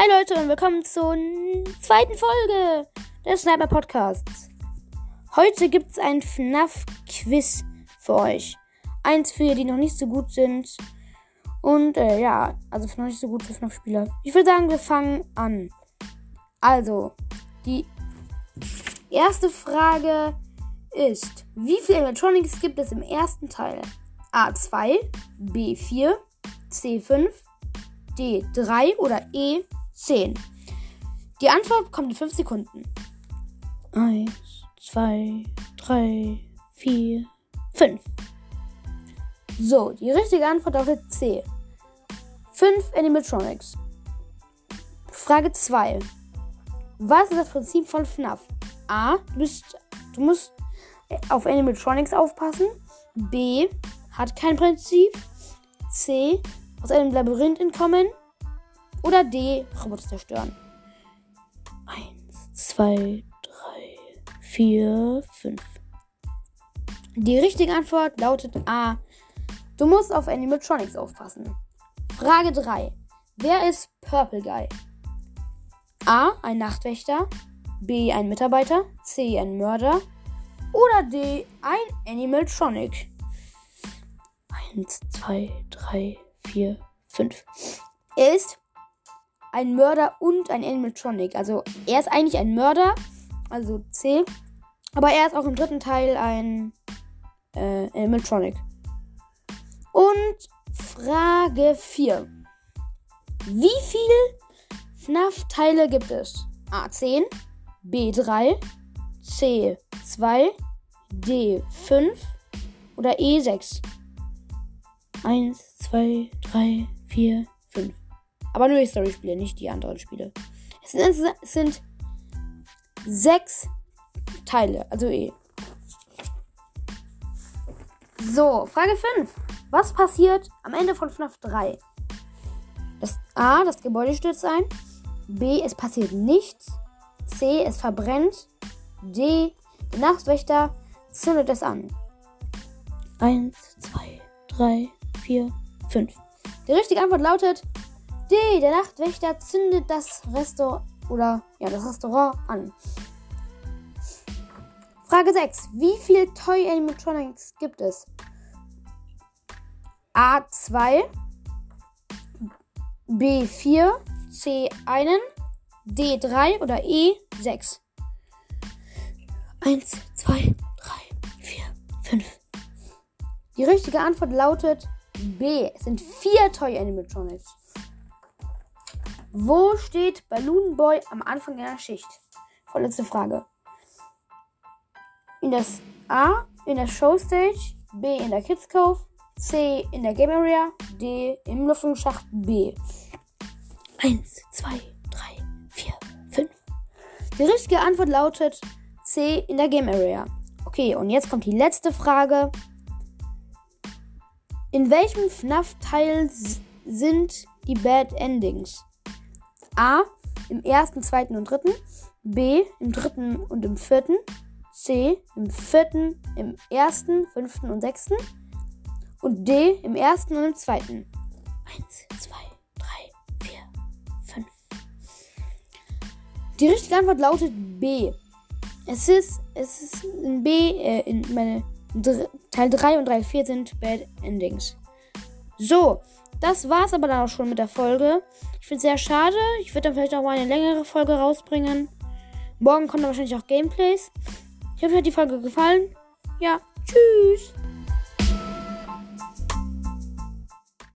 Hi Leute und willkommen zur zweiten Folge des Sniper Podcasts. Heute gibt es ein FNAF-Quiz für euch. Eins für die noch nicht so gut sind. Und äh, ja, also noch nicht so gut für FNAF-Spieler. Ich würde sagen, wir fangen an. Also, die erste Frage ist, wie viele Electronics gibt es im ersten Teil? A2, B4, C5, D3 oder E10? Die Antwort kommt in 5 Sekunden. 1, 2, 3, 4, 5. So, die richtige Antwort lautet C. 5 Animatronics. Frage 2. Was ist das Prinzip von FNAF? A. Du, bist, du musst auf Animatronics aufpassen. B. Hat kein Prinzip. C. Aus einem Labyrinth entkommen. Oder D. Roboter zerstören. 1, 2, 3, 4, 5. Die richtige Antwort lautet A. Du musst auf Animatronics aufpassen. Frage 3. Wer ist Purple Guy? A. Ein Nachtwächter. B. Ein Mitarbeiter. C. Ein Mörder. Oder D. Ein Animatronic. 1, 2, 3, 4, 5. Er ist ein Mörder und ein Animatronic. Also er ist eigentlich ein Mörder, also C. Aber er ist auch im dritten Teil ein äh, Animatronic. Und Frage 4. Wie viele FNAF-Teile gibt es? A10, B3, C2, D5 oder E6? 1, 2, 3, 4, 5. Aber nur die Story-Spiele, nicht die anderen Spiele. Es sind, es sind sechs Teile, also E. So, Frage 5. Was passiert am Ende von FNAF 3? Das A, das Gebäude stürzt ein. B, es passiert nichts. C, es verbrennt. D, der Nachtwächter zündet es an. 1, 2, 3, 4, 5. Die richtige Antwort lautet D, der Nachtwächter zündet das Restaurant oder ja, das Restaurant an. Frage 6. Wie viele Toy Animatronics gibt es? A2, B4, C1, D3 oder E6? 1, 2, 3, 4, 5. Die richtige Antwort lautet B. Es sind vier Toy Animatronics. Wo steht Balloon Boy am Anfang einer Schicht? Vorletzte Frage. In das A in der Show Stage, B in der Kids Cove, C in der Game Area, D im Lüftungsschacht B. 1, 2, 3, 4, 5. Die richtige Antwort lautet C in der Game Area. Okay, und jetzt kommt die letzte Frage. In welchem FNAF-Teil sind die Bad Endings? A. Im ersten, zweiten und dritten. B. Im dritten und im vierten. C. Im vierten, im ersten, fünften und sechsten. Und D. Im ersten und im zweiten. Eins, zwei, drei, vier, fünf. Die richtige Antwort lautet B. Es ist, es ist in B, äh, in meine Teil 3 und 3, 4 sind Bad Endings. So, das war's aber dann auch schon mit der Folge. Ich finde es sehr schade. Ich würde dann vielleicht auch mal eine längere Folge rausbringen. Morgen kommen dann wahrscheinlich auch Gameplays. Ich hoffe, euch hat die Folge gefallen. Ja, tschüss.